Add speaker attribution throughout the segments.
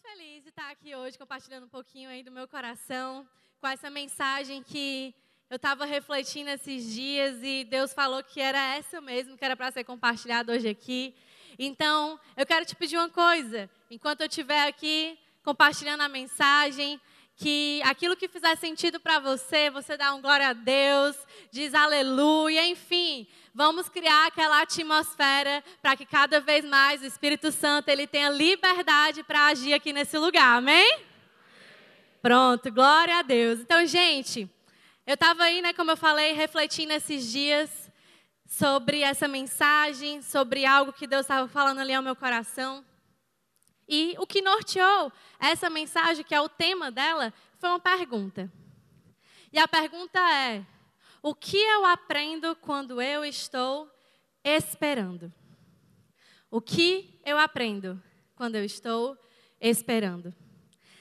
Speaker 1: muito feliz de estar aqui hoje compartilhando um pouquinho aí do meu coração com essa mensagem que eu estava refletindo esses dias e Deus falou que era essa mesmo, que era para ser compartilhada hoje aqui. Então, eu quero te pedir uma coisa, enquanto eu estiver aqui compartilhando a mensagem, que aquilo que fizer sentido para você, você dá um glória a Deus, diz aleluia, enfim, vamos criar aquela atmosfera para que cada vez mais o Espírito Santo ele tenha liberdade para agir aqui nesse lugar, amém? Pronto, glória a Deus. Então, gente, eu estava aí, né, como eu falei, refletindo esses dias sobre essa mensagem, sobre algo que Deus estava falando ali ao meu coração. E o que norteou essa mensagem, que é o tema dela, foi uma pergunta. E a pergunta é: o que eu aprendo quando eu estou esperando? O que eu aprendo quando eu estou esperando?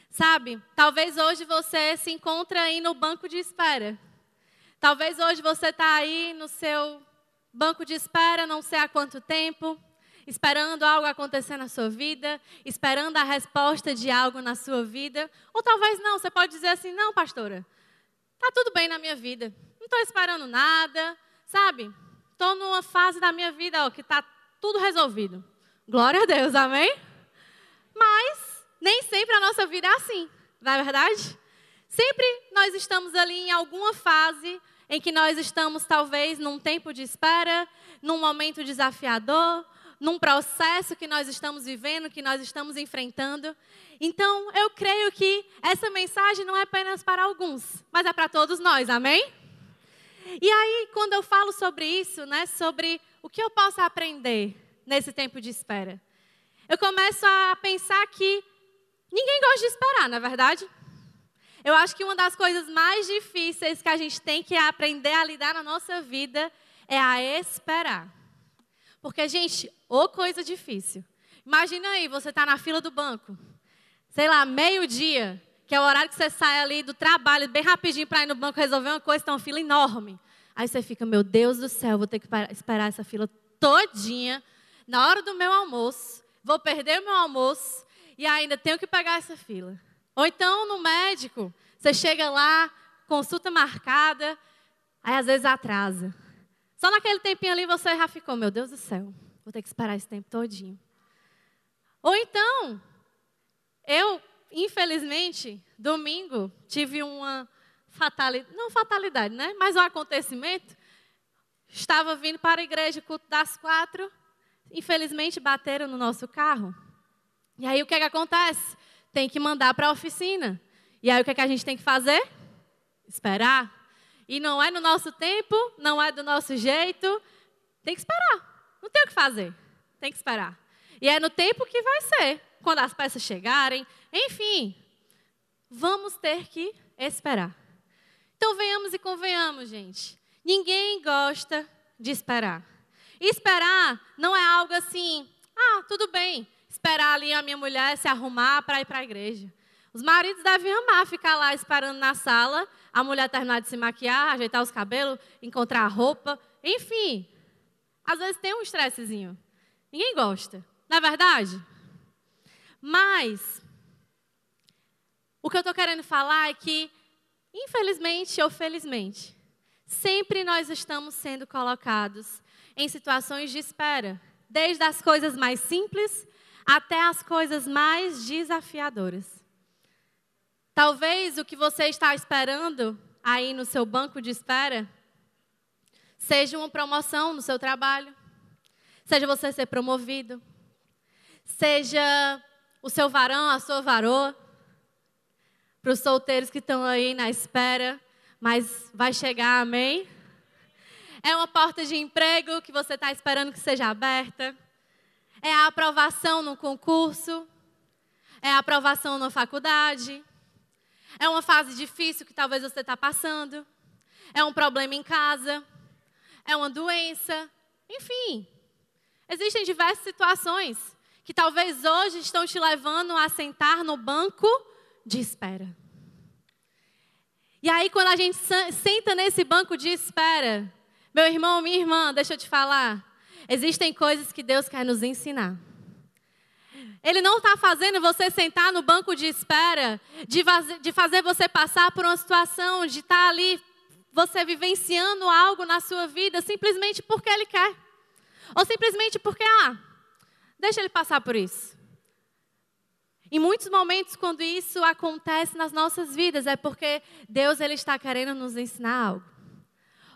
Speaker 1: Sabe, talvez hoje você se encontre aí no banco de espera. Talvez hoje você está aí no seu banco de espera, não sei há quanto tempo esperando algo acontecer na sua vida, esperando a resposta de algo na sua vida. Ou talvez não, você pode dizer assim: não, pastora, está tudo bem na minha vida, não estou esperando nada, sabe? Estou numa fase da minha vida ó, que está tudo resolvido. Glória a Deus, amém? Mas nem sempre a nossa vida é assim, não é verdade? Sempre nós estamos ali em alguma fase em que nós estamos, talvez, num tempo de espera, num momento desafiador, num processo que nós estamos vivendo, que nós estamos enfrentando. Então, eu creio que essa mensagem não é apenas para alguns, mas é para todos nós, amém? E aí, quando eu falo sobre isso, né, sobre o que eu posso aprender nesse tempo de espera, eu começo a pensar que ninguém gosta de esperar, na é verdade? Eu acho que uma das coisas mais difíceis que a gente tem que aprender a lidar na nossa vida é a esperar. Porque, gente, Ô coisa difícil. Imagina aí, você está na fila do banco, sei lá, meio-dia, que é o horário que você sai ali do trabalho, bem rapidinho para ir no banco resolver uma coisa, está uma fila enorme. Aí você fica, meu Deus do céu, vou ter que esperar essa fila todinha, na hora do meu almoço, vou perder o meu almoço e ainda tenho que pegar essa fila. Ou então no médico, você chega lá, consulta marcada, aí às vezes atrasa. Só naquele tempinho ali você já ficou, meu Deus do céu, Vou ter que esperar esse tempo todinho. Ou então, eu, infelizmente, domingo, tive uma fatalidade, não fatalidade, né? Mas um acontecimento. Estava vindo para a igreja, culto das quatro. Infelizmente, bateram no nosso carro. E aí, o que, é que acontece? Tem que mandar para a oficina. E aí, o que, é que a gente tem que fazer? Esperar. E não é no nosso tempo, não é do nosso jeito. Tem que esperar. Não tem o que fazer. Tem que esperar. E é no tempo que vai ser, quando as peças chegarem. Enfim, vamos ter que esperar. Então venhamos e convenhamos, gente. Ninguém gosta de esperar. Esperar não é algo assim, ah, tudo bem, esperar ali a minha mulher se arrumar para ir para a igreja. Os maridos devem amar ficar lá esperando na sala, a mulher terminar de se maquiar, ajeitar os cabelos, encontrar a roupa, enfim, às vezes tem um estressezinho. Ninguém gosta, não é verdade? Mas, o que eu estou querendo falar é que, infelizmente ou felizmente, sempre nós estamos sendo colocados em situações de espera, desde as coisas mais simples até as coisas mais desafiadoras. Talvez o que você está esperando aí no seu banco de espera Seja uma promoção no seu trabalho, seja você ser promovido, seja o seu varão, a sua varoa, para os solteiros que estão aí na espera, mas vai chegar, amém? É uma porta de emprego que você está esperando que seja aberta. É a aprovação no concurso. É a aprovação na faculdade. É uma fase difícil que talvez você está passando. É um problema em casa é uma doença, enfim. Existem diversas situações que talvez hoje estão te levando a sentar no banco de espera. E aí, quando a gente senta nesse banco de espera, meu irmão, minha irmã, deixa eu te falar, existem coisas que Deus quer nos ensinar. Ele não está fazendo você sentar no banco de espera, de, de fazer você passar por uma situação, de estar tá ali, você vivenciando algo na sua vida, simplesmente porque Ele quer. Ou simplesmente porque, ah, deixa Ele passar por isso. Em muitos momentos, quando isso acontece nas nossas vidas, é porque Deus ele está querendo nos ensinar algo.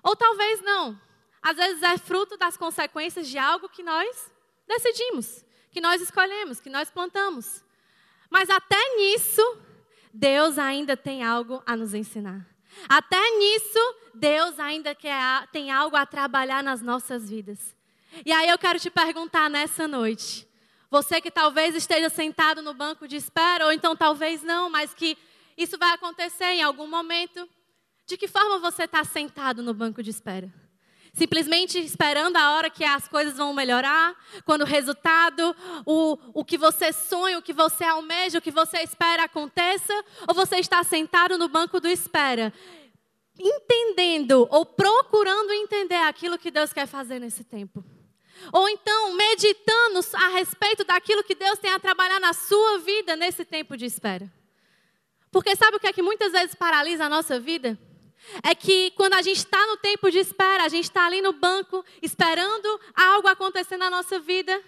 Speaker 1: Ou talvez não. Às vezes é fruto das consequências de algo que nós decidimos, que nós escolhemos, que nós plantamos. Mas até nisso, Deus ainda tem algo a nos ensinar. Até nisso, Deus ainda quer, tem algo a trabalhar nas nossas vidas. E aí eu quero te perguntar nessa noite: você que talvez esteja sentado no banco de espera, ou então talvez não, mas que isso vai acontecer em algum momento. De que forma você está sentado no banco de espera? Simplesmente esperando a hora que as coisas vão melhorar, quando o resultado, o, o que você sonha, o que você almeja, o que você espera aconteça, ou você está sentado no banco do espera, entendendo ou procurando entender aquilo que Deus quer fazer nesse tempo? Ou então meditando a respeito daquilo que Deus tem a trabalhar na sua vida nesse tempo de espera. Porque sabe o que é que muitas vezes paralisa a nossa vida? É que quando a gente está no tempo de espera, a gente está ali no banco, esperando algo acontecer na nossa vida,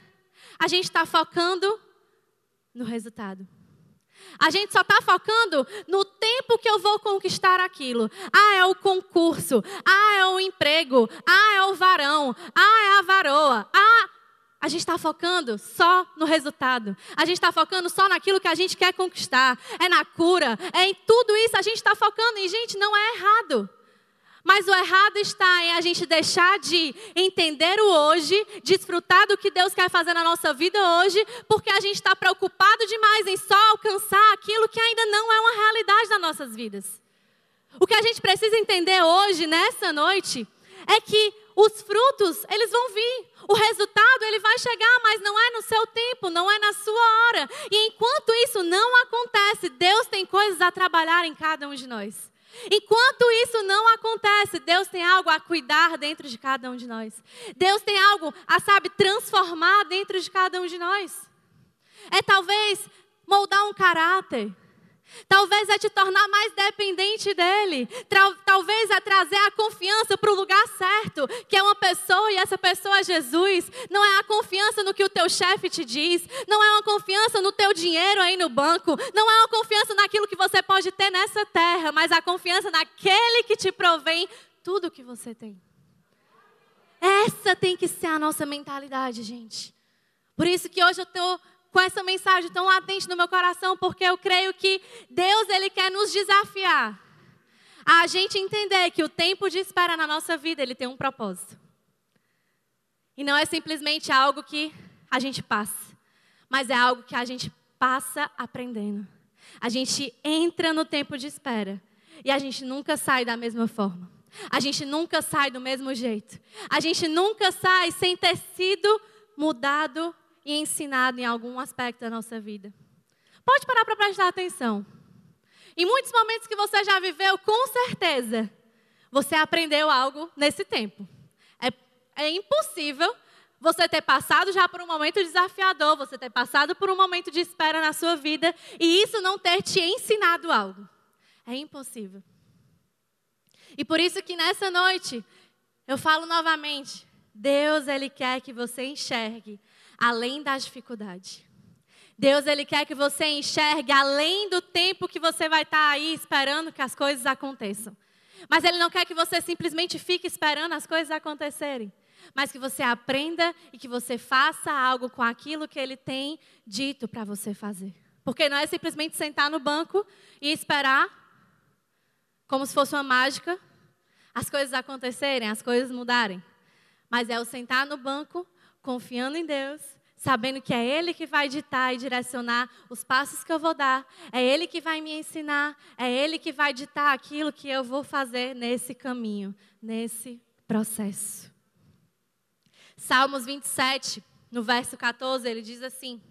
Speaker 1: a gente está focando no resultado. A gente só está focando no tempo que eu vou conquistar aquilo. Ah, é o concurso. Ah, é o emprego. Ah, é o varão. Ah, é a varoa. Ah, a gente está focando só no resultado. A gente está focando só naquilo que a gente quer conquistar. É na cura. É em tudo isso. A gente está focando. E, gente, não é errado. Mas o errado está em a gente deixar de entender o hoje, desfrutar do que Deus quer fazer na nossa vida hoje, porque a gente está preocupado demais em só alcançar aquilo que ainda não é uma realidade das nossas vidas. O que a gente precisa entender hoje, nessa noite, é que os frutos, eles vão vir. O resultado, ele vai chegar, mas não é no seu tempo, não é na sua hora. E enquanto isso não acontece, Deus tem coisas a trabalhar em cada um de nós. Enquanto isso não acontece, Deus tem algo a cuidar dentro de cada um de nós. Deus tem algo a, sabe, transformar dentro de cada um de nós. É talvez moldar um caráter. Talvez é te tornar mais dependente dele. Talvez é trazer a confiança para o lugar certo, que é uma pessoa e essa pessoa é Jesus. Não é a confiança no que o teu chefe te diz. Não é uma confiança no teu dinheiro aí no banco. Não é uma confiança naquilo que você pode ter nessa terra, mas a confiança naquele que te provém tudo o que você tem. Essa tem que ser a nossa mentalidade, gente. Por isso que hoje eu estou com essa mensagem tão latente no meu coração, porque eu creio que Deus ele quer nos desafiar a gente entender que o tempo de espera na nossa vida ele tem um propósito. E não é simplesmente algo que a gente passa, mas é algo que a gente passa aprendendo. A gente entra no tempo de espera e a gente nunca sai da mesma forma. A gente nunca sai do mesmo jeito. A gente nunca sai sem ter sido mudado e ensinado em algum aspecto da nossa vida. Pode parar para prestar atenção. Em muitos momentos que você já viveu, com certeza, você aprendeu algo nesse tempo. É, é impossível você ter passado já por um momento desafiador, você ter passado por um momento de espera na sua vida e isso não ter te ensinado algo. É impossível. E por isso que nessa noite eu falo novamente, Deus ele quer que você enxergue além da dificuldade. Deus ele quer que você enxergue além do tempo que você vai estar aí esperando que as coisas aconteçam. Mas ele não quer que você simplesmente fique esperando as coisas acontecerem, mas que você aprenda e que você faça algo com aquilo que ele tem dito para você fazer. Porque não é simplesmente sentar no banco e esperar como se fosse uma mágica as coisas acontecerem, as coisas mudarem. Mas é o sentar no banco confiando em Deus, sabendo que é Ele que vai ditar e direcionar os passos que eu vou dar, é Ele que vai me ensinar, é Ele que vai ditar aquilo que eu vou fazer nesse caminho, nesse processo. Salmos 27, no verso 14, ele diz assim: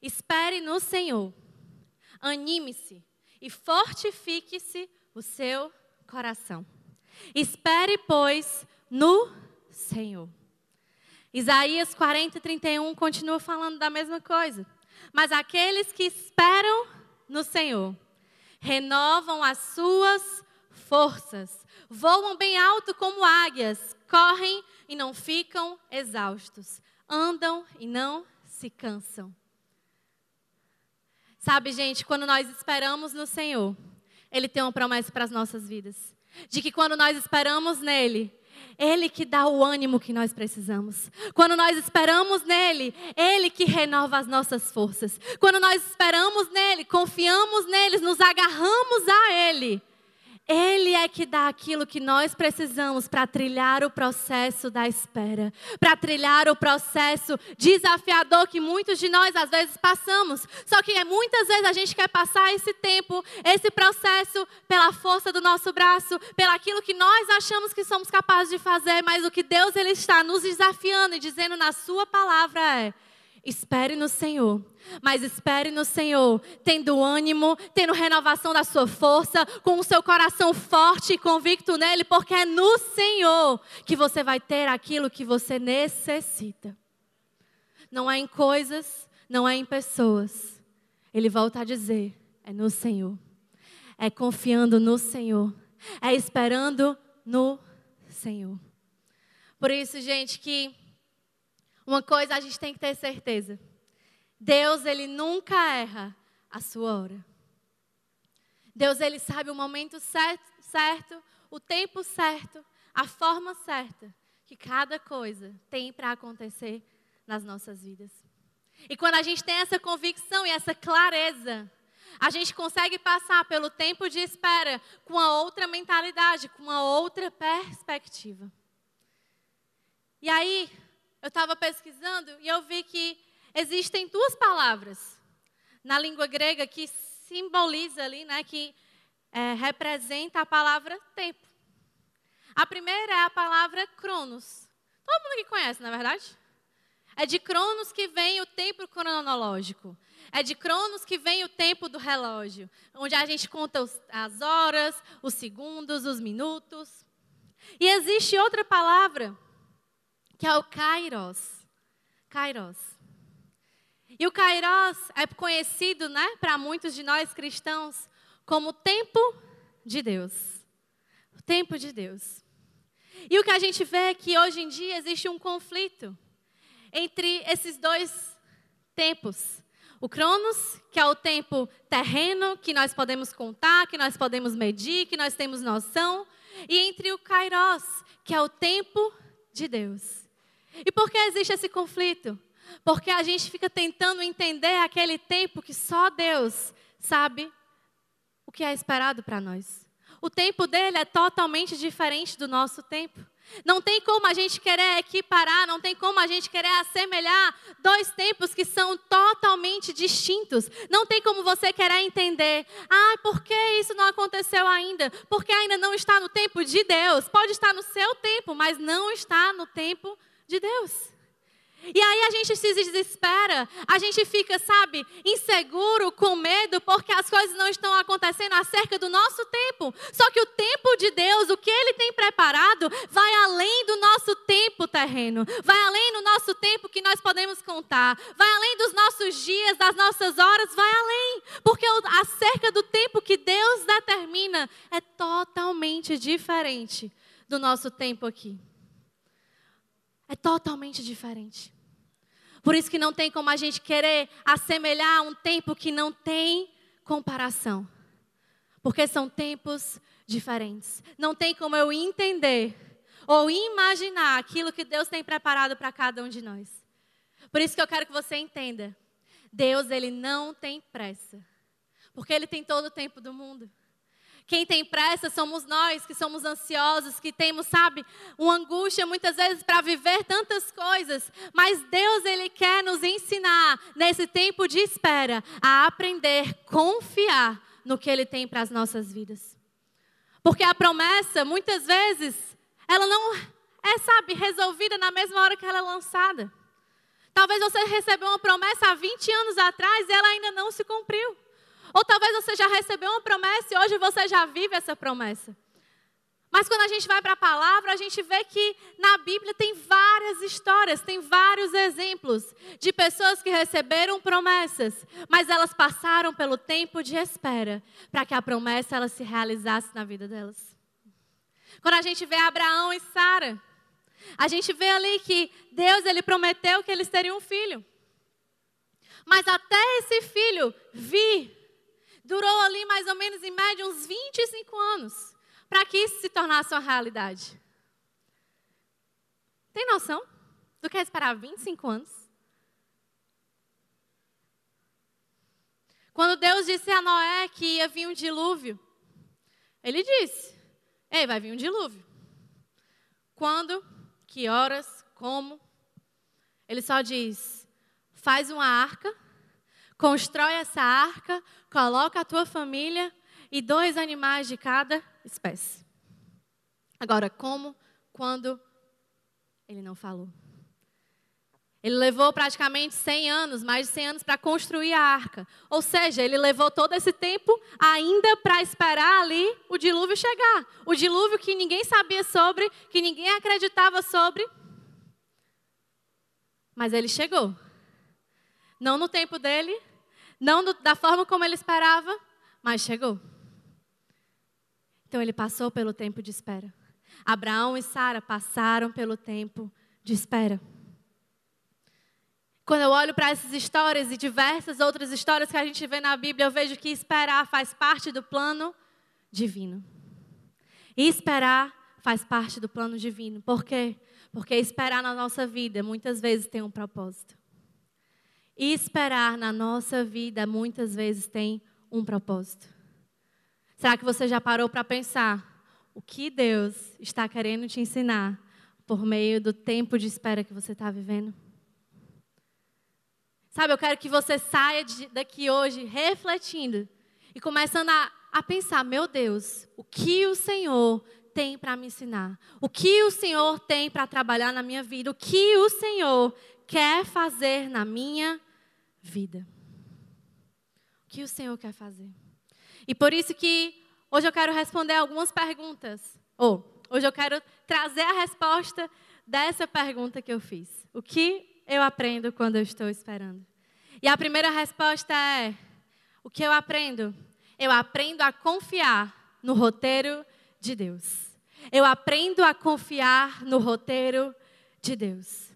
Speaker 1: Espere no Senhor, anime-se e fortifique-se o seu coração. Espere, pois, no Senhor. Isaías 40, 31 continua falando da mesma coisa. Mas aqueles que esperam no Senhor renovam as suas forças, voam bem alto como águias, correm e não ficam exaustos, andam e não se cansam. Sabe, gente, quando nós esperamos no Senhor, Ele tem uma promessa para as nossas vidas. De que quando nós esperamos nele, ele que dá o ânimo que nós precisamos. Quando nós esperamos nele, Ele que renova as nossas forças. Quando nós esperamos nele, confiamos nele, nos agarramos a Ele. Ele é que dá aquilo que nós precisamos para trilhar o processo da espera, para trilhar o processo desafiador que muitos de nós às vezes passamos. Só que muitas vezes a gente quer passar esse tempo, esse processo pela força do nosso braço, pelaquilo que nós achamos que somos capazes de fazer, mas o que Deus ele está nos desafiando e dizendo na sua palavra é: Espere no Senhor, mas espere no Senhor, tendo ânimo, tendo renovação da sua força, com o seu coração forte e convicto nele, porque é no Senhor que você vai ter aquilo que você necessita. Não é em coisas, não é em pessoas. Ele volta a dizer: é no Senhor, é confiando no Senhor, é esperando no Senhor. Por isso, gente, que uma coisa a gente tem que ter certeza. Deus, ele nunca erra a sua hora. Deus, ele sabe o momento certo, certo o tempo certo, a forma certa que cada coisa tem para acontecer nas nossas vidas. E quando a gente tem essa convicção e essa clareza, a gente consegue passar pelo tempo de espera com uma outra mentalidade, com uma outra perspectiva. E aí, eu estava pesquisando e eu vi que existem duas palavras na língua grega que simboliza ali, né, que é, representa a palavra tempo. A primeira é a palavra cronos. Todo mundo que conhece, na é verdade? É de cronos que vem o tempo cronológico. É de cronos que vem o tempo do relógio, onde a gente conta os, as horas, os segundos, os minutos. E existe outra palavra que é o Kairos. Kairos. E o Kairos é conhecido, né, para muitos de nós cristãos, como tempo de Deus. O tempo de Deus. E o que a gente vê é que hoje em dia existe um conflito entre esses dois tempos. O Cronos, que é o tempo terreno, que nós podemos contar, que nós podemos medir, que nós temos noção, e entre o Kairos, que é o tempo de Deus. E por que existe esse conflito? Porque a gente fica tentando entender aquele tempo que só Deus sabe o que é esperado para nós. O tempo dele é totalmente diferente do nosso tempo. Não tem como a gente querer equiparar, não tem como a gente querer assemelhar dois tempos que são totalmente distintos. Não tem como você querer entender, ah, por que isso não aconteceu ainda? Porque ainda não está no tempo de Deus. Pode estar no seu tempo, mas não está no tempo de de Deus. E aí a gente se desespera, a gente fica, sabe, inseguro, com medo, porque as coisas não estão acontecendo acerca do nosso tempo. Só que o tempo de Deus, o que Ele tem preparado, vai além do nosso tempo terreno, vai além do nosso tempo que nós podemos contar, vai além dos nossos dias, das nossas horas, vai além. Porque acerca do tempo que Deus determina é totalmente diferente do nosso tempo aqui é totalmente diferente. Por isso que não tem como a gente querer assemelhar um tempo que não tem comparação. Porque são tempos diferentes. Não tem como eu entender ou imaginar aquilo que Deus tem preparado para cada um de nós. Por isso que eu quero que você entenda. Deus, ele não tem pressa. Porque ele tem todo o tempo do mundo. Quem tem pressa somos nós, que somos ansiosos, que temos, sabe, uma angústia muitas vezes para viver tantas coisas. Mas Deus, Ele quer nos ensinar, nesse tempo de espera, a aprender, confiar no que Ele tem para as nossas vidas. Porque a promessa, muitas vezes, ela não é, sabe, resolvida na mesma hora que ela é lançada. Talvez você recebeu uma promessa há 20 anos atrás e ela ainda não se cumpriu. Ou talvez você já recebeu uma promessa e hoje você já vive essa promessa. Mas quando a gente vai para a palavra, a gente vê que na Bíblia tem várias histórias, tem vários exemplos de pessoas que receberam promessas, mas elas passaram pelo tempo de espera para que a promessa ela se realizasse na vida delas. Quando a gente vê Abraão e Sara, a gente vê ali que Deus ele prometeu que eles teriam um filho. Mas até esse filho vir, ali mais ou menos em média uns 25 anos para que isso se tornasse uma realidade. Tem noção do que é esperar 25 anos? Quando Deus disse a Noé que ia vir um dilúvio, ele disse: Ei, vai vir um dilúvio. Quando? Que horas? Como? Ele só diz: faz uma arca, constrói essa arca, coloca a tua família e dois animais de cada espécie. Agora, como, quando, ele não falou. Ele levou praticamente 100 anos, mais de 100 anos, para construir a arca. Ou seja, ele levou todo esse tempo ainda para esperar ali o dilúvio chegar. O dilúvio que ninguém sabia sobre, que ninguém acreditava sobre. Mas ele chegou. Não no tempo dele, não do, da forma como ele esperava, mas chegou. Então ele passou pelo tempo de espera. Abraão e Sara passaram pelo tempo de espera. Quando eu olho para essas histórias e diversas outras histórias que a gente vê na Bíblia, eu vejo que esperar faz parte do plano divino. E esperar faz parte do plano divino. Por quê? Porque esperar na nossa vida muitas vezes tem um propósito. E esperar na nossa vida muitas vezes tem um propósito. Será que você já parou para pensar o que Deus está querendo te ensinar por meio do tempo de espera que você está vivendo? Sabe, eu quero que você saia daqui hoje refletindo e começando a, a pensar: meu Deus, o que o Senhor tem para me ensinar? O que o Senhor tem para trabalhar na minha vida? O que o Senhor quer fazer na minha vida? O que o Senhor quer fazer? E por isso que hoje eu quero responder algumas perguntas. Ou hoje eu quero trazer a resposta dessa pergunta que eu fiz. O que eu aprendo quando eu estou esperando? E a primeira resposta é: o que eu aprendo? Eu aprendo a confiar no roteiro de Deus. Eu aprendo a confiar no roteiro de Deus.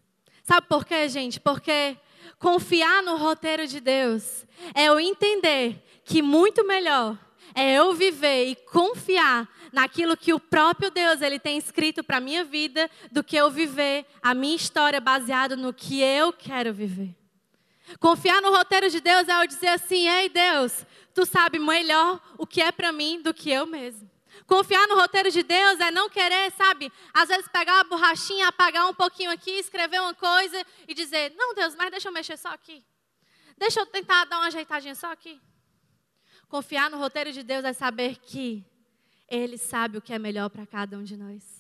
Speaker 1: Sabe por quê, gente? Porque confiar no roteiro de Deus é eu entender que muito melhor é eu viver e confiar naquilo que o próprio Deus ele tem escrito para minha vida do que eu viver a minha história baseado no que eu quero viver. Confiar no roteiro de Deus é eu dizer assim: "Ei, Deus, tu sabe melhor o que é para mim do que eu mesmo". Confiar no roteiro de Deus é não querer, sabe, às vezes pegar a borrachinha, apagar um pouquinho aqui, escrever uma coisa e dizer: "Não, Deus, mas deixa eu mexer só aqui. Deixa eu tentar dar uma ajeitadinha só aqui". Confiar no roteiro de Deus é saber que Ele sabe o que é melhor para cada um de nós.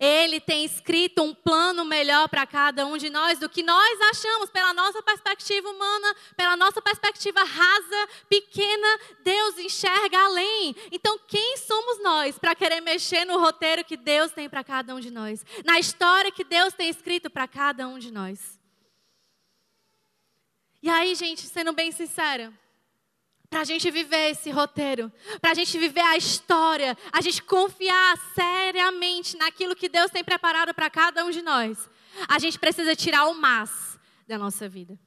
Speaker 1: Ele tem escrito um plano melhor para cada um de nós do que nós achamos pela nossa perspectiva humana, pela nossa perspectiva rasa, pequena. Deus enxerga além. Então, quem somos nós para querer mexer no roteiro que Deus tem para cada um de nós? Na história que Deus tem escrito para cada um de nós? E aí, gente, sendo bem sincera, para a gente viver esse roteiro, para a gente viver a história, a gente confiar seriamente naquilo que Deus tem preparado para cada um de nós, a gente precisa tirar o mas da nossa vida.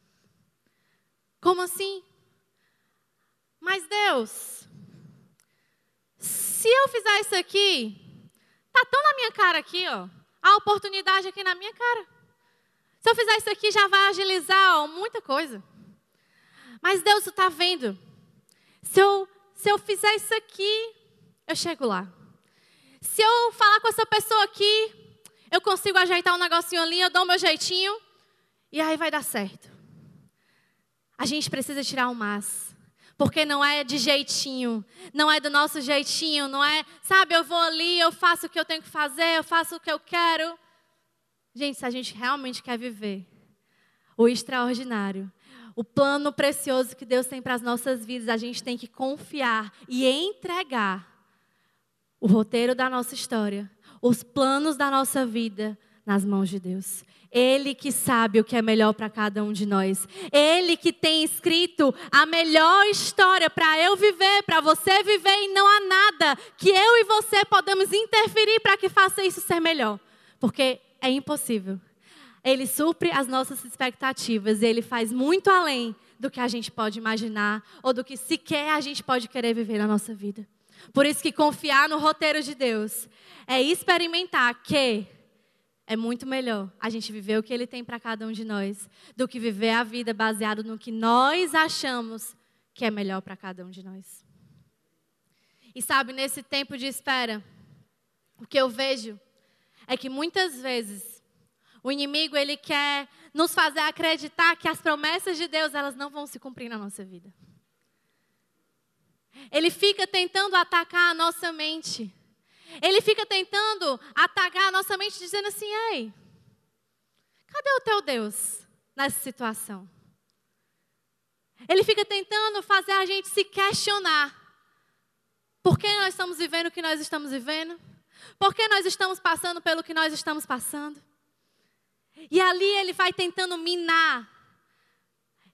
Speaker 1: Como assim? Mas Deus, se eu fizer isso aqui, tá tão na minha cara aqui, ó, a oportunidade aqui na minha cara. Se eu fizer isso aqui, já vai agilizar ó, muita coisa. Mas Deus, está vendo se eu, se eu fizer isso aqui, eu chego lá. Se eu falar com essa pessoa aqui, eu consigo ajeitar um negocinho ali, eu dou meu jeitinho, e aí vai dar certo. A gente precisa tirar o mas. Porque não é de jeitinho, não é do nosso jeitinho, não é, sabe, eu vou ali, eu faço o que eu tenho que fazer, eu faço o que eu quero. Gente, se a gente realmente quer viver o extraordinário, o plano precioso que Deus tem para as nossas vidas, a gente tem que confiar e entregar o roteiro da nossa história, os planos da nossa vida nas mãos de Deus. Ele que sabe o que é melhor para cada um de nós. Ele que tem escrito a melhor história para eu viver, para você viver, e não há nada que eu e você podemos interferir para que faça isso ser melhor. Porque é impossível. Ele supre as nossas expectativas, ele faz muito além do que a gente pode imaginar ou do que sequer a gente pode querer viver na nossa vida. Por isso que confiar no roteiro de Deus é experimentar que é muito melhor a gente viver o que Ele tem para cada um de nós do que viver a vida baseado no que nós achamos que é melhor para cada um de nós. E sabe, nesse tempo de espera, o que eu vejo é que muitas vezes o inimigo ele quer nos fazer acreditar que as promessas de Deus elas não vão se cumprir na nossa vida. Ele fica tentando atacar a nossa mente. Ele fica tentando atacar a nossa mente, dizendo assim: ei, cadê o teu Deus nessa situação? Ele fica tentando fazer a gente se questionar. Por que nós estamos vivendo o que nós estamos vivendo? Por que nós estamos passando pelo que nós estamos passando? E ali ele vai tentando minar.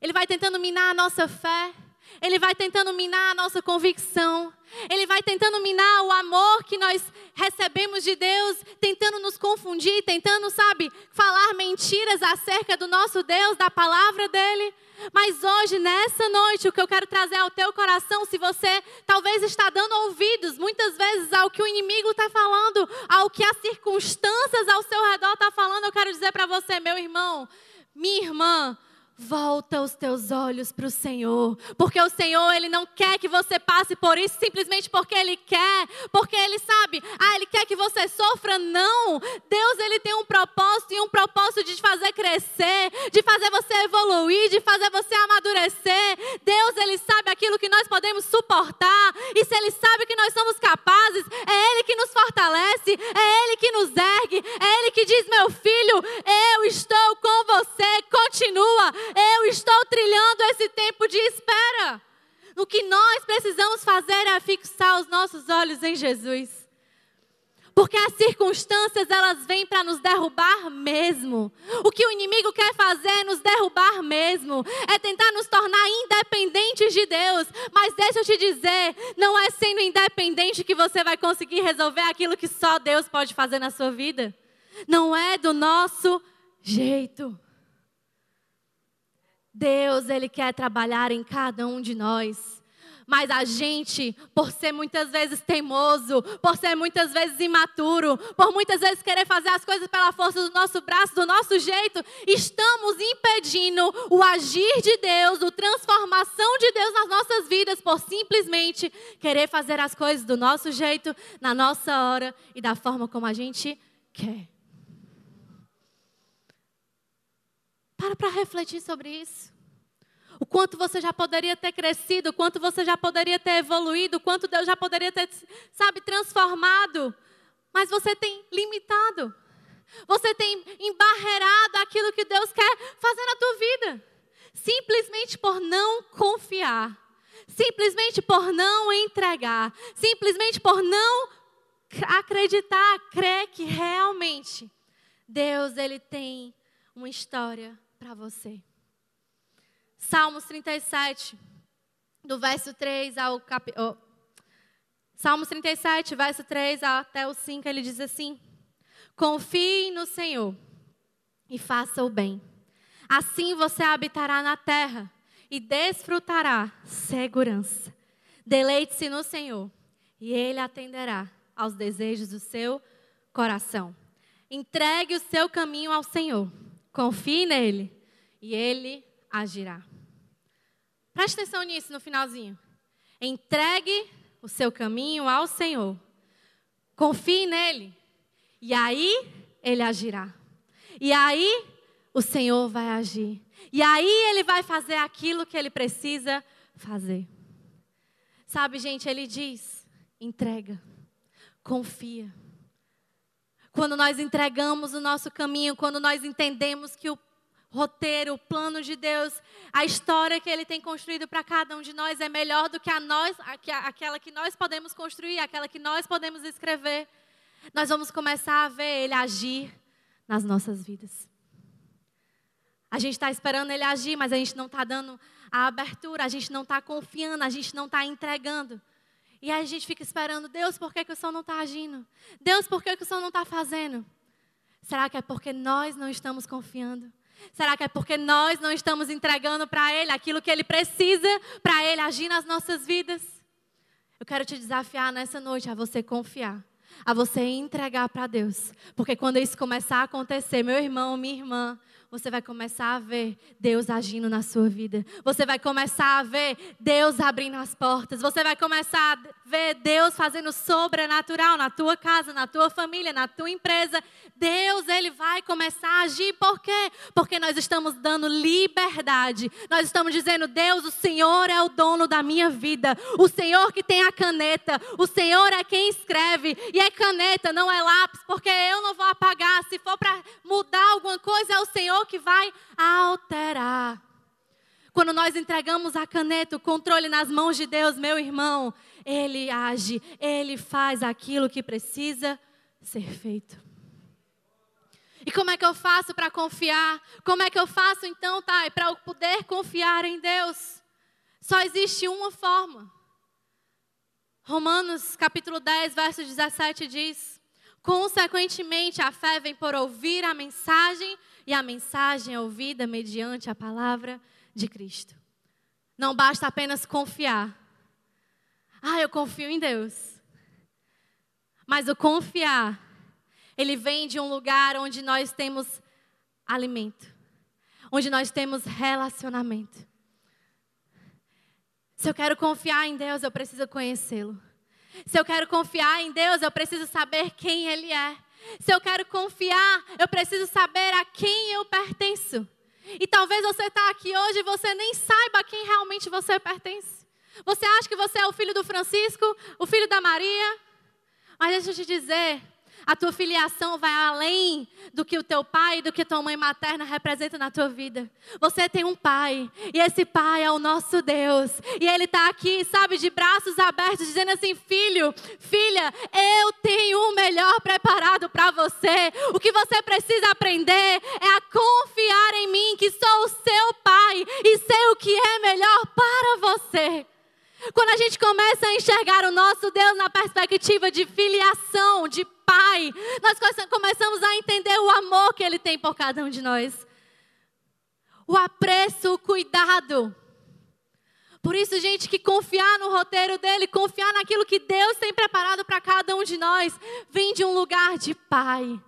Speaker 1: Ele vai tentando minar a nossa fé. Ele vai tentando minar a nossa convicção. Ele vai tentando minar o amor que nós recebemos de Deus, tentando nos confundir, tentando, sabe, falar mentiras acerca do nosso Deus, da palavra dele. Mas hoje, nessa noite, o que eu quero trazer ao teu coração, se você talvez está dando ouvidos muitas vezes ao que o inimigo está falando, ao que as circunstâncias ao seu redor está falando, eu quero dizer para você, meu irmão, minha irmã, Volta os teus olhos para o Senhor, porque o Senhor ele não quer que você passe por isso simplesmente porque ele quer, porque ele sabe, ah, ele quer que você sofra, não. Deus ele tem um propósito e um propósito de te fazer crescer, de fazer você evoluir, de fazer você amadurecer. Deus ele sabe aquilo que nós podemos suportar, e se ele sabe que nós somos capazes, é ele que nos fortalece, é ele que nos ergue, é ele que diz: "Meu filho, eu estou com você, continua eu estou trilhando esse tempo de espera. O que nós precisamos fazer é fixar os nossos olhos em Jesus. Porque as circunstâncias elas vêm para nos derrubar mesmo. O que o inimigo quer fazer é nos derrubar mesmo, é tentar nos tornar independentes de Deus. Mas deixa eu te dizer, não é sendo independente que você vai conseguir resolver aquilo que só Deus pode fazer na sua vida. Não é do nosso jeito. Deus, Ele quer trabalhar em cada um de nós. Mas a gente, por ser muitas vezes teimoso, por ser muitas vezes imaturo, por muitas vezes querer fazer as coisas pela força do nosso braço, do nosso jeito, estamos impedindo o agir de Deus, a transformação de Deus nas nossas vidas, por simplesmente querer fazer as coisas do nosso jeito, na nossa hora e da forma como a gente quer. Para para refletir sobre isso. O quanto você já poderia ter crescido, o quanto você já poderia ter evoluído, o quanto Deus já poderia ter, sabe, transformado. Mas você tem limitado. Você tem embarreirado aquilo que Deus quer fazer na tua vida. Simplesmente por não confiar. Simplesmente por não entregar. Simplesmente por não acreditar, crer que realmente Deus ele tem uma história para você. Salmos 37, do verso 3 ao cap... Oh. Salmos 37, verso 3 até o 5, ele diz assim: Confie no Senhor e faça o bem. Assim você habitará na terra e desfrutará segurança. Deleite-se no Senhor e Ele atenderá aos desejos do seu coração. Entregue o seu caminho ao Senhor Confie nele e ele agirá. Preste atenção nisso no finalzinho. Entregue o seu caminho ao Senhor. Confie nele. E aí ele agirá. E aí o Senhor vai agir. E aí ele vai fazer aquilo que ele precisa fazer. Sabe, gente, ele diz: entrega, confia. Quando nós entregamos o nosso caminho, quando nós entendemos que o roteiro, o plano de Deus, a história que Ele tem construído para cada um de nós é melhor do que a nós, aquela que nós podemos construir, aquela que nós podemos escrever. Nós vamos começar a ver Ele agir nas nossas vidas. A gente está esperando Ele agir, mas a gente não está dando a abertura, a gente não está confiando, a gente não está entregando. E aí a gente fica esperando, Deus, por que, que o Senhor não está agindo? Deus, por que, que o Senhor não está fazendo? Será que é porque nós não estamos confiando? Será que é porque nós não estamos entregando para Ele aquilo que Ele precisa para Ele agir nas nossas vidas? Eu quero te desafiar nessa noite a você confiar, a você entregar para Deus. Porque quando isso começar a acontecer, meu irmão, minha irmã, você vai começar a ver Deus agindo na sua vida. Você vai começar a ver Deus abrindo as portas. Você vai começar a ver Deus fazendo sobrenatural na tua casa, na tua família, na tua empresa. Deus, ele vai começar a agir. Por quê? Porque nós estamos dando liberdade. Nós estamos dizendo: Deus, o Senhor é o dono da minha vida. O Senhor que tem a caneta. O Senhor é quem escreve. E é caneta, não é lápis, porque eu não vou apagar. Se for para mudar alguma coisa, é o Senhor que vai alterar. Quando nós entregamos a caneta, o controle nas mãos de Deus, meu irmão, Ele age, Ele faz aquilo que precisa ser feito. E como é que eu faço para confiar? Como é que eu faço então, Thay, para eu poder confiar em Deus? Só existe uma forma. Romanos capítulo 10, verso 17 diz: Consequentemente, a fé vem por ouvir a mensagem e a mensagem é ouvida mediante a palavra de Cristo. Não basta apenas confiar. Ah, eu confio em Deus. Mas o confiar, ele vem de um lugar onde nós temos alimento, onde nós temos relacionamento. Se eu quero confiar em Deus, eu preciso conhecê-lo. Se eu quero confiar em Deus, eu preciso saber quem Ele é. Se eu quero confiar, eu preciso saber a quem eu pertenço. E talvez você está aqui hoje e você nem saiba a quem realmente você pertence. Você acha que você é o filho do Francisco, o filho da Maria? Mas deixa eu te dizer, a tua filiação vai além do que o teu pai e do que tua mãe materna representa na tua vida. Você tem um pai, e esse pai é o nosso Deus. E ele está aqui, sabe, de braços abertos, dizendo assim: Filho, filha, eu tenho o melhor preparado para você. O que você precisa aprender é a confiar em mim, que sou o seu pai e sei o que é melhor para você. Quando a gente começa a enxergar o nosso Deus na perspectiva de filiação, de pai, nós começamos a entender o amor que ele tem por cada um de nós. O apreço, o cuidado. Por isso, gente, que confiar no roteiro dele, confiar naquilo que Deus tem preparado para cada um de nós, vem de um lugar de pai,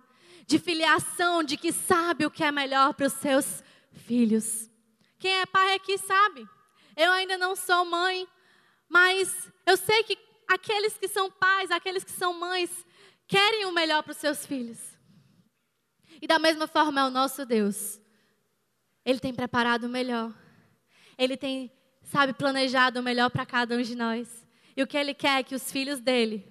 Speaker 1: de filiação, de que sabe o que é melhor para os seus filhos. Quem é pai aqui sabe. Eu ainda não sou mãe, mas eu sei que aqueles que são pais, aqueles que são mães, querem o melhor para os seus filhos. E da mesma forma é o nosso Deus. Ele tem preparado o melhor. Ele tem, sabe, planejado o melhor para cada um de nós. E o que ele quer é que os filhos dele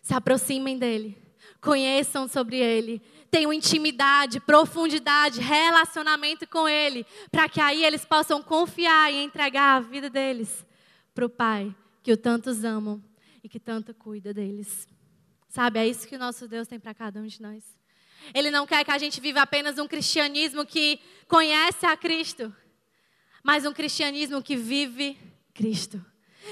Speaker 1: se aproximem dele, conheçam sobre ele, tenham intimidade, profundidade, relacionamento com ele, para que aí eles possam confiar e entregar a vida deles para o Pai, que o tantos amam e que tanto cuida deles. Sabe, é isso que o nosso Deus tem para cada um de nós. Ele não quer que a gente viva apenas um cristianismo que conhece a Cristo, mas um cristianismo que vive Cristo.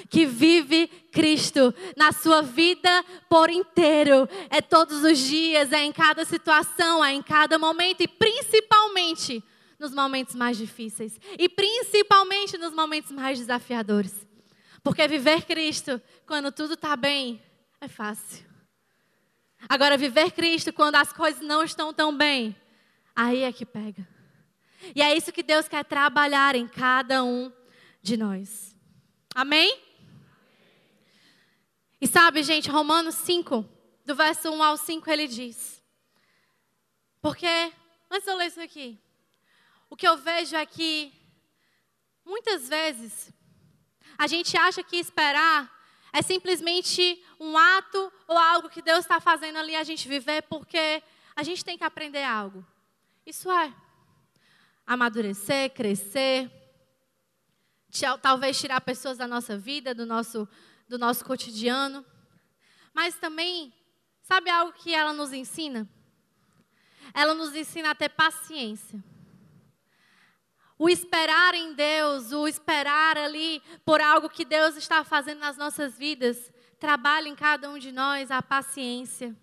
Speaker 1: Que vive Cristo na sua vida por inteiro. É todos os dias, é em cada situação, é em cada momento e principalmente nos momentos mais difíceis. E principalmente nos momentos mais desafiadores. Porque viver Cristo, quando tudo está bem, é fácil. Agora, viver Cristo quando as coisas não estão tão bem, aí é que pega. E é isso que Deus quer trabalhar em cada um de nós. Amém? E sabe, gente, Romanos 5, do verso 1 ao 5, ele diz. Porque, antes de eu ler isso aqui, o que eu vejo é que, muitas vezes, a gente acha que esperar é simplesmente um ato ou algo que Deus está fazendo ali a gente viver porque a gente tem que aprender algo. Isso é. amadurecer, crescer, talvez tirar pessoas da nossa vida, do nosso, do nosso cotidiano. Mas também, sabe algo que ela nos ensina? Ela nos ensina a ter paciência. O esperar em Deus, o esperar ali por algo que Deus está fazendo nas nossas vidas, trabalha em cada um de nós a paciência.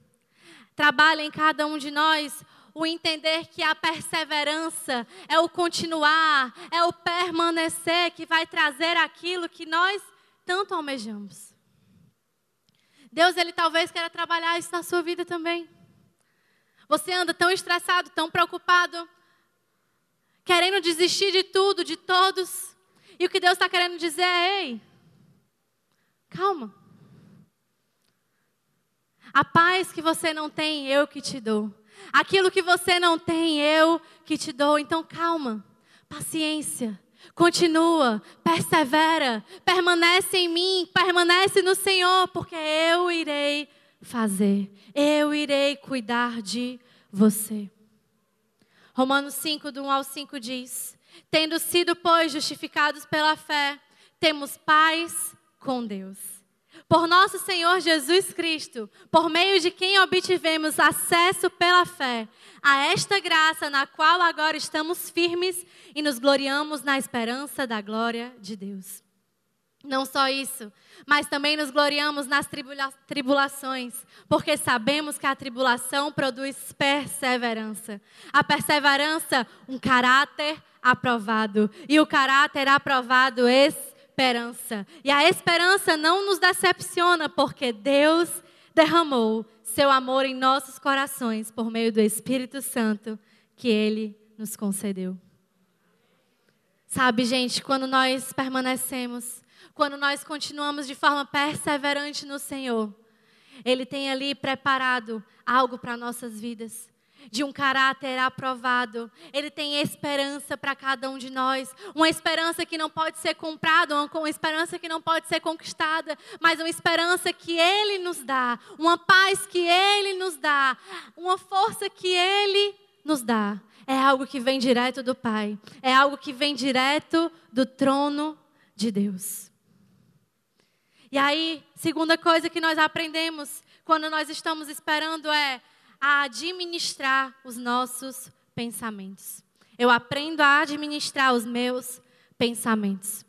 Speaker 1: Trabalha em cada um de nós o entender que a perseverança é o continuar, é o permanecer que vai trazer aquilo que nós tanto almejamos. Deus, ele talvez queira trabalhar isso na sua vida também. Você anda tão estressado, tão preocupado, querendo desistir de tudo, de todos. E o que Deus está querendo dizer é: ei, calma. A paz que você não tem, eu que te dou. Aquilo que você não tem, eu que te dou. Então calma, paciência. Continua, persevera, permanece em mim, permanece no Senhor, porque eu irei fazer, eu irei cuidar de você. Romanos 5, do 1 ao 5 diz: Tendo sido, pois, justificados pela fé, temos paz com Deus. Por nosso Senhor Jesus Cristo, por meio de quem obtivemos acesso pela fé a esta graça na qual agora estamos firmes e nos gloriamos na esperança da glória de Deus. Não só isso, mas também nos gloriamos nas tribula tribulações, porque sabemos que a tribulação produz perseverança. A perseverança, um caráter aprovado. E o caráter aprovado, esperança. E a esperança não nos decepciona, porque Deus derramou seu amor em nossos corações por meio do Espírito Santo que ele nos concedeu. Sabe, gente, quando nós permanecemos quando nós continuamos de forma perseverante no Senhor, Ele tem ali preparado algo para nossas vidas. De um caráter aprovado, Ele tem esperança para cada um de nós, uma esperança que não pode ser comprada, uma esperança que não pode ser conquistada, mas uma esperança que Ele nos dá, uma paz que Ele nos dá, uma força que Ele nos dá. É algo que vem direto do Pai, é algo que vem direto do trono de Deus. E aí, segunda coisa que nós aprendemos quando nós estamos esperando é a administrar os nossos pensamentos. Eu aprendo a administrar os meus pensamentos.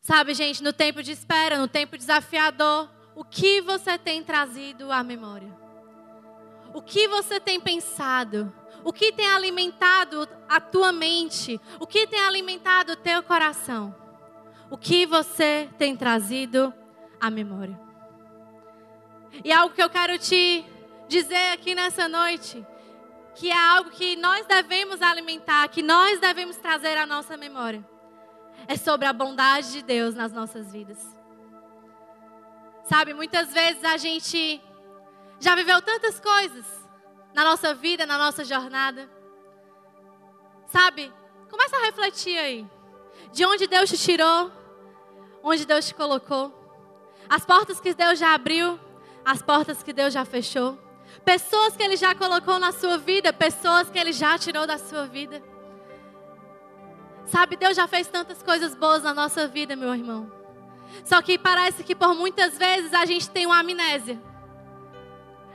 Speaker 1: Sabe, gente, no tempo de espera, no tempo desafiador, o que você tem trazido à memória? O que você tem pensado? O que tem alimentado a tua mente? O que tem alimentado o teu coração? O que você tem trazido à memória. E algo que eu quero te dizer aqui nessa noite, que é algo que nós devemos alimentar, que nós devemos trazer à nossa memória, é sobre a bondade de Deus nas nossas vidas. Sabe, muitas vezes a gente já viveu tantas coisas na nossa vida, na nossa jornada. Sabe, começa a refletir aí. De onde Deus te tirou, onde Deus te colocou, as portas que Deus já abriu, as portas que Deus já fechou, pessoas que Ele já colocou na sua vida, pessoas que Ele já tirou da sua vida. Sabe, Deus já fez tantas coisas boas na nossa vida, meu irmão. Só que parece que por muitas vezes a gente tem uma amnésia.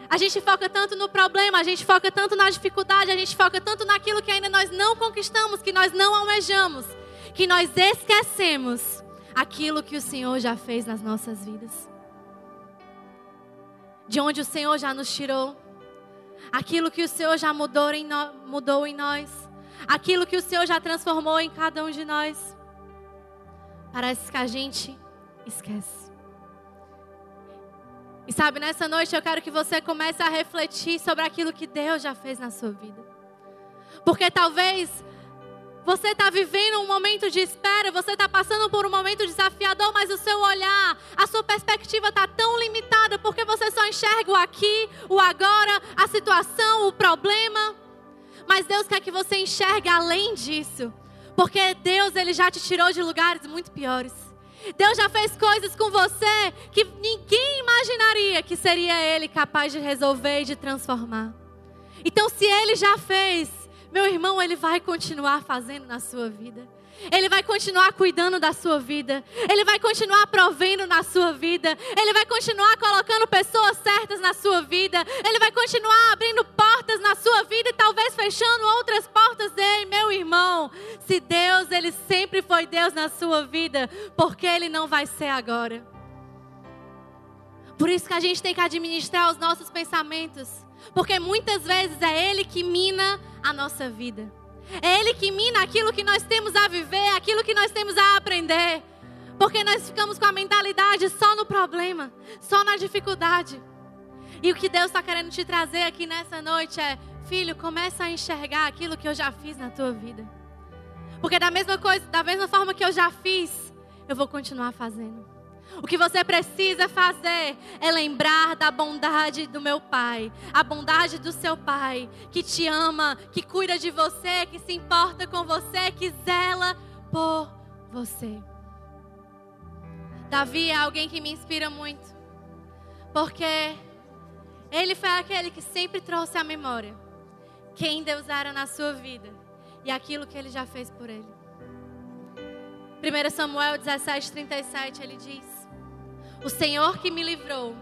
Speaker 1: A gente foca tanto no problema, a gente foca tanto na dificuldade, a gente foca tanto naquilo que ainda nós não conquistamos, que nós não almejamos, que nós esquecemos aquilo que o Senhor já fez nas nossas vidas. De onde o Senhor já nos tirou, aquilo que o Senhor já mudou em, no, mudou em nós, aquilo que o Senhor já transformou em cada um de nós. Parece que a gente esquece. E sabe, nessa noite eu quero que você comece a refletir sobre aquilo que Deus já fez na sua vida. Porque talvez você está vivendo um momento de espera, você está passando por um momento desafiador, mas o seu olhar, a sua perspectiva está tão limitada porque você só enxerga o aqui, o agora, a situação, o problema. Mas Deus quer que você enxergue além disso, porque Deus ele já te tirou de lugares muito piores. Deus já fez coisas com você que ninguém imaginaria que seria Ele capaz de resolver e de transformar. Então, se Ele já fez, meu irmão, ele vai continuar fazendo na sua vida. Ele vai continuar cuidando da sua vida. Ele vai continuar provendo na sua vida. Ele vai continuar colocando pessoas certas na sua vida. Ele vai continuar abrindo portas na sua vida e talvez fechando outras portas dele, meu irmão. Se Deus, ele sempre foi Deus na sua vida, por que ele não vai ser agora? Por isso que a gente tem que administrar os nossos pensamentos, porque muitas vezes é ele que mina a nossa vida. É Ele que mina aquilo que nós temos a viver, aquilo que nós temos a aprender. Porque nós ficamos com a mentalidade só no problema, só na dificuldade. E o que Deus está querendo te trazer aqui nessa noite é: filho, começa a enxergar aquilo que eu já fiz na tua vida. Porque da mesma coisa, da mesma forma que eu já fiz, eu vou continuar fazendo. O que você precisa fazer é lembrar da bondade do meu Pai, a bondade do seu Pai, que te ama, que cuida de você, que se importa com você, que zela por você. Davi é alguém que me inspira muito, porque ele foi aquele que sempre trouxe à memória quem Deus era na sua vida e aquilo que ele já fez por ele. 1 Samuel 17, 37, ele diz: o Senhor que me livrou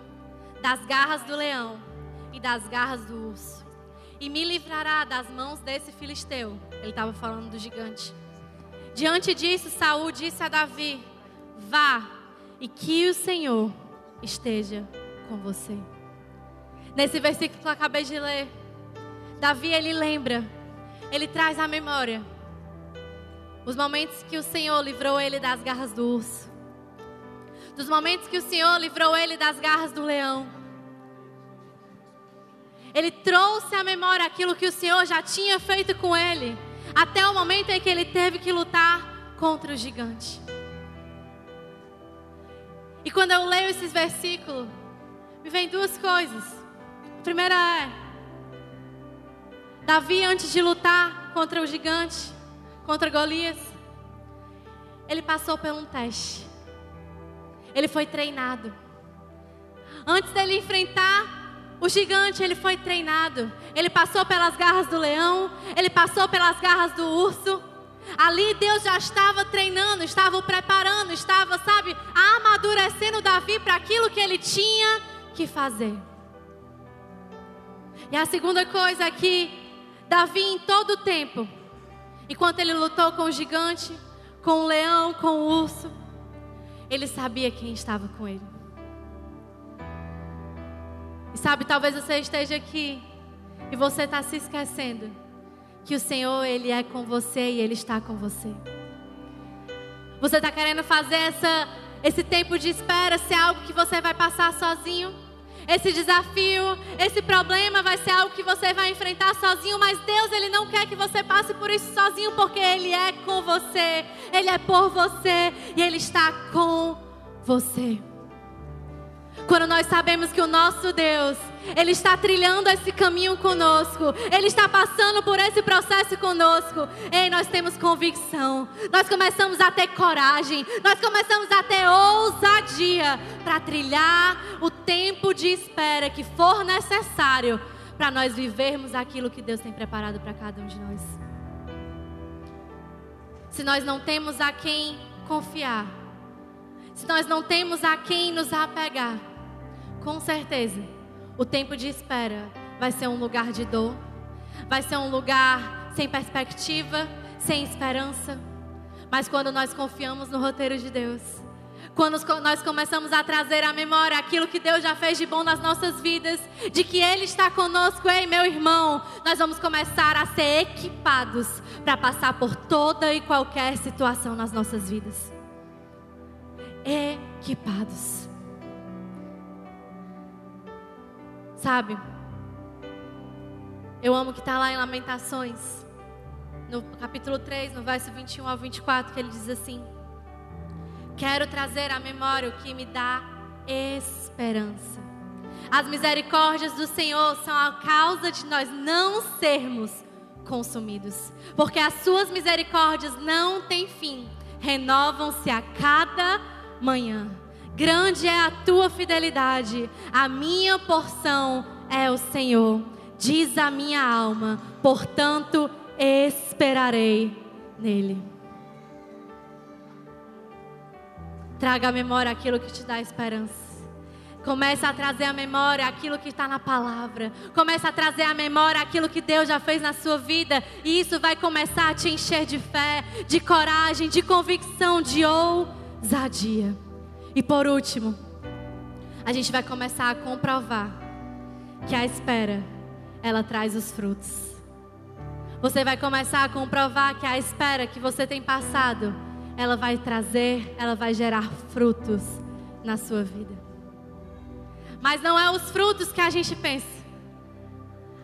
Speaker 1: das garras do leão e das garras do urso, e me livrará das mãos desse filisteu. Ele estava falando do gigante. Diante disso, Saul disse a Davi: Vá e que o Senhor esteja com você. Nesse versículo que eu acabei de ler, Davi ele lembra, ele traz à memória os momentos que o Senhor livrou ele das garras do urso dos momentos que o Senhor livrou ele das garras do leão. Ele trouxe à memória aquilo que o Senhor já tinha feito com ele, até o momento em que ele teve que lutar contra o gigante. E quando eu leio esses versículos, me vem duas coisas. A primeira é: Davi, antes de lutar contra o gigante, contra Golias, ele passou por um teste. Ele foi treinado. Antes dele enfrentar o gigante, ele foi treinado. Ele passou pelas garras do leão, ele passou pelas garras do urso. Ali Deus já estava treinando, estava preparando, estava, sabe, amadurecendo Davi para aquilo que ele tinha que fazer. E a segunda coisa é que Davi, em todo o tempo, enquanto ele lutou com o gigante, com o leão, com o urso, ele sabia quem estava com ele. E sabe, talvez você esteja aqui e você está se esquecendo que o Senhor, Ele é com você e Ele está com você. Você está querendo fazer essa, esse tempo de espera ser algo que você vai passar sozinho? Esse desafio, esse problema vai ser algo que você vai enfrentar sozinho, mas Deus ele não quer que você passe por isso sozinho, porque ele é com você, ele é por você e ele está com você. Quando nós sabemos que o nosso Deus, Ele está trilhando esse caminho conosco, Ele está passando por esse processo conosco, e nós temos convicção, nós começamos a ter coragem, nós começamos a ter ousadia para trilhar o tempo de espera que for necessário para nós vivermos aquilo que Deus tem preparado para cada um de nós. Se nós não temos a quem confiar, se nós não temos a quem nos apegar, com certeza, o tempo de espera vai ser um lugar de dor, vai ser um lugar sem perspectiva, sem esperança. Mas quando nós confiamos no roteiro de Deus, quando nós começamos a trazer à memória aquilo que Deus já fez de bom nas nossas vidas, de que Ele está conosco, ei meu irmão, nós vamos começar a ser equipados para passar por toda e qualquer situação nas nossas vidas. Equipados. Sabe? Eu amo que está lá em Lamentações, no capítulo 3, no verso 21 ao 24, que ele diz assim: Quero trazer à memória o que me dá esperança. As misericórdias do Senhor são a causa de nós não sermos consumidos, porque as suas misericórdias não têm fim, renovam-se a cada manhã. Grande é a tua fidelidade, a minha porção é o Senhor, diz a minha alma, portanto esperarei nele. Traga à memória aquilo que te dá esperança. Começa a trazer à memória aquilo que está na palavra. Começa a trazer à memória aquilo que Deus já fez na sua vida. E isso vai começar a te encher de fé, de coragem, de convicção, de ousadia. E por último, a gente vai começar a comprovar que a espera, ela traz os frutos. Você vai começar a comprovar que a espera que você tem passado, ela vai trazer, ela vai gerar frutos na sua vida. Mas não é os frutos que a gente pensa.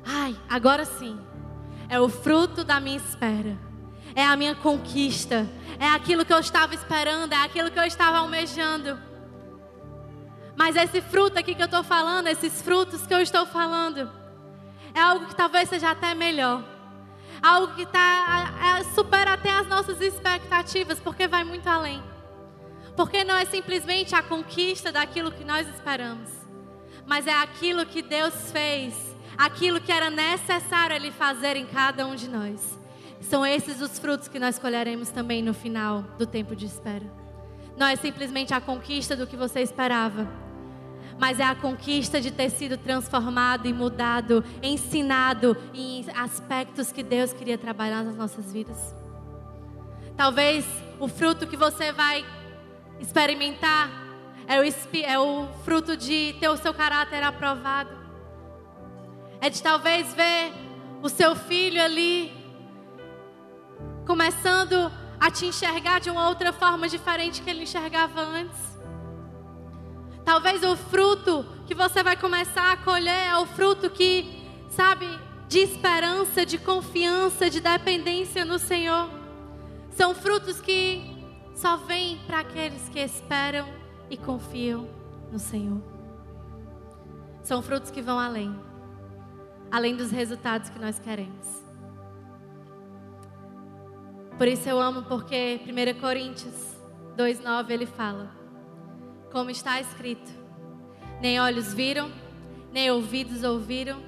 Speaker 1: Ai, agora sim. É o fruto da minha espera. É a minha conquista. É aquilo que eu estava esperando. É aquilo que eu estava almejando. Mas esse fruto aqui que eu estou falando, esses frutos que eu estou falando, é algo que talvez seja até melhor algo que tá, é, supera até as nossas expectativas, porque vai muito além. Porque não é simplesmente a conquista daquilo que nós esperamos, mas é aquilo que Deus fez, aquilo que era necessário Ele fazer em cada um de nós. São esses os frutos que nós colheremos também no final do tempo de espera. Não é simplesmente a conquista do que você esperava, mas é a conquista de ter sido transformado e mudado, ensinado em aspectos que Deus queria trabalhar nas nossas vidas. Talvez o fruto que você vai experimentar é o, é o fruto de ter o seu caráter aprovado. É de talvez ver o seu filho ali começando a te enxergar de uma outra forma diferente que ele enxergava antes. Talvez o fruto que você vai começar a colher é o fruto que, sabe, de esperança, de confiança, de dependência no Senhor. São frutos que só vêm para aqueles que esperam e confiam no Senhor. São frutos que vão além além dos resultados que nós queremos. Por isso eu amo porque 1 Coríntios 2:9 ele fala: como está escrito: Nem olhos viram, nem ouvidos ouviram,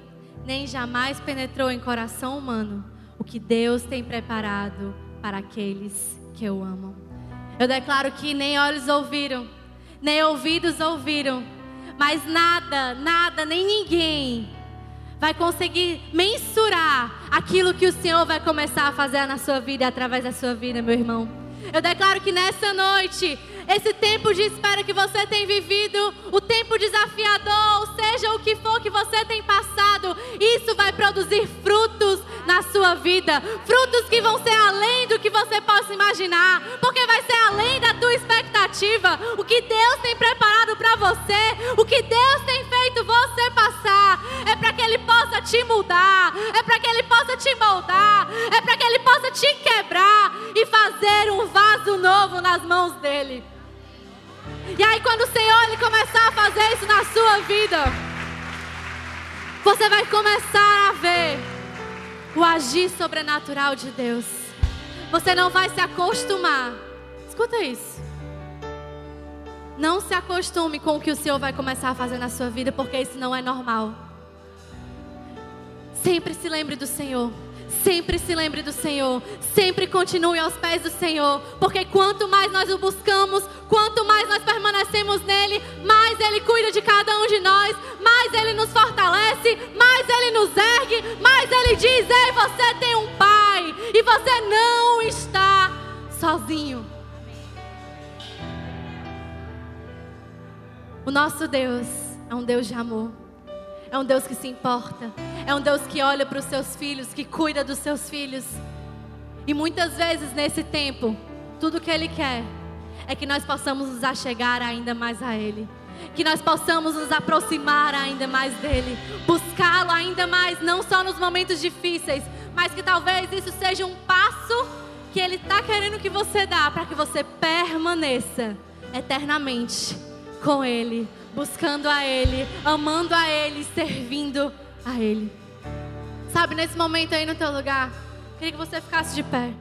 Speaker 1: nem jamais penetrou em coração humano o que Deus tem preparado para aqueles que o amam. Eu declaro que nem olhos ouviram, nem ouvidos ouviram, mas nada, nada, nem ninguém vai conseguir mensurar aquilo que o Senhor vai começar a fazer na sua vida através da sua vida, meu irmão. Eu declaro que nessa noite esse tempo de espera que você tem vivido, o tempo desafiador, seja o que for que você tem passado, isso vai produzir frutos na sua vida, frutos que vão ser além do que você possa imaginar, porque vai ser além da tua expectativa. O que Deus tem preparado para você, o que Deus tem feito você passar, é para que Ele possa te mudar, é para que Ele possa te moldar, é para que Ele possa te quebrar e fazer um vaso novo nas mãos dele. E aí, quando o Senhor ele começar a fazer isso na sua vida, você vai começar a ver o agir sobrenatural de Deus. Você não vai se acostumar. Escuta isso. Não se acostume com o que o Senhor vai começar a fazer na sua vida, porque isso não é normal. Sempre se lembre do Senhor. Sempre se lembre do Senhor, sempre continue aos pés do Senhor, porque quanto mais nós o buscamos, quanto mais nós permanecemos nele, mais ele cuida de cada um de nós, mais ele nos fortalece, mais ele nos ergue, mais ele diz: Ei, você tem um Pai e você não está sozinho. O nosso Deus é um Deus de amor. É um Deus que se importa. É um Deus que olha para os seus filhos, que cuida dos seus filhos. E muitas vezes nesse tempo, tudo que Ele quer é que nós possamos nos achegar ainda mais a Ele. Que nós possamos nos aproximar ainda mais dele, buscá-lo ainda mais, não só nos momentos difíceis, mas que talvez isso seja um passo que Ele está querendo que você dá para que você permaneça eternamente com Ele buscando a Ele, amando a Ele, servindo a Ele. Sabe, nesse momento aí no teu lugar, queria que você ficasse de pé.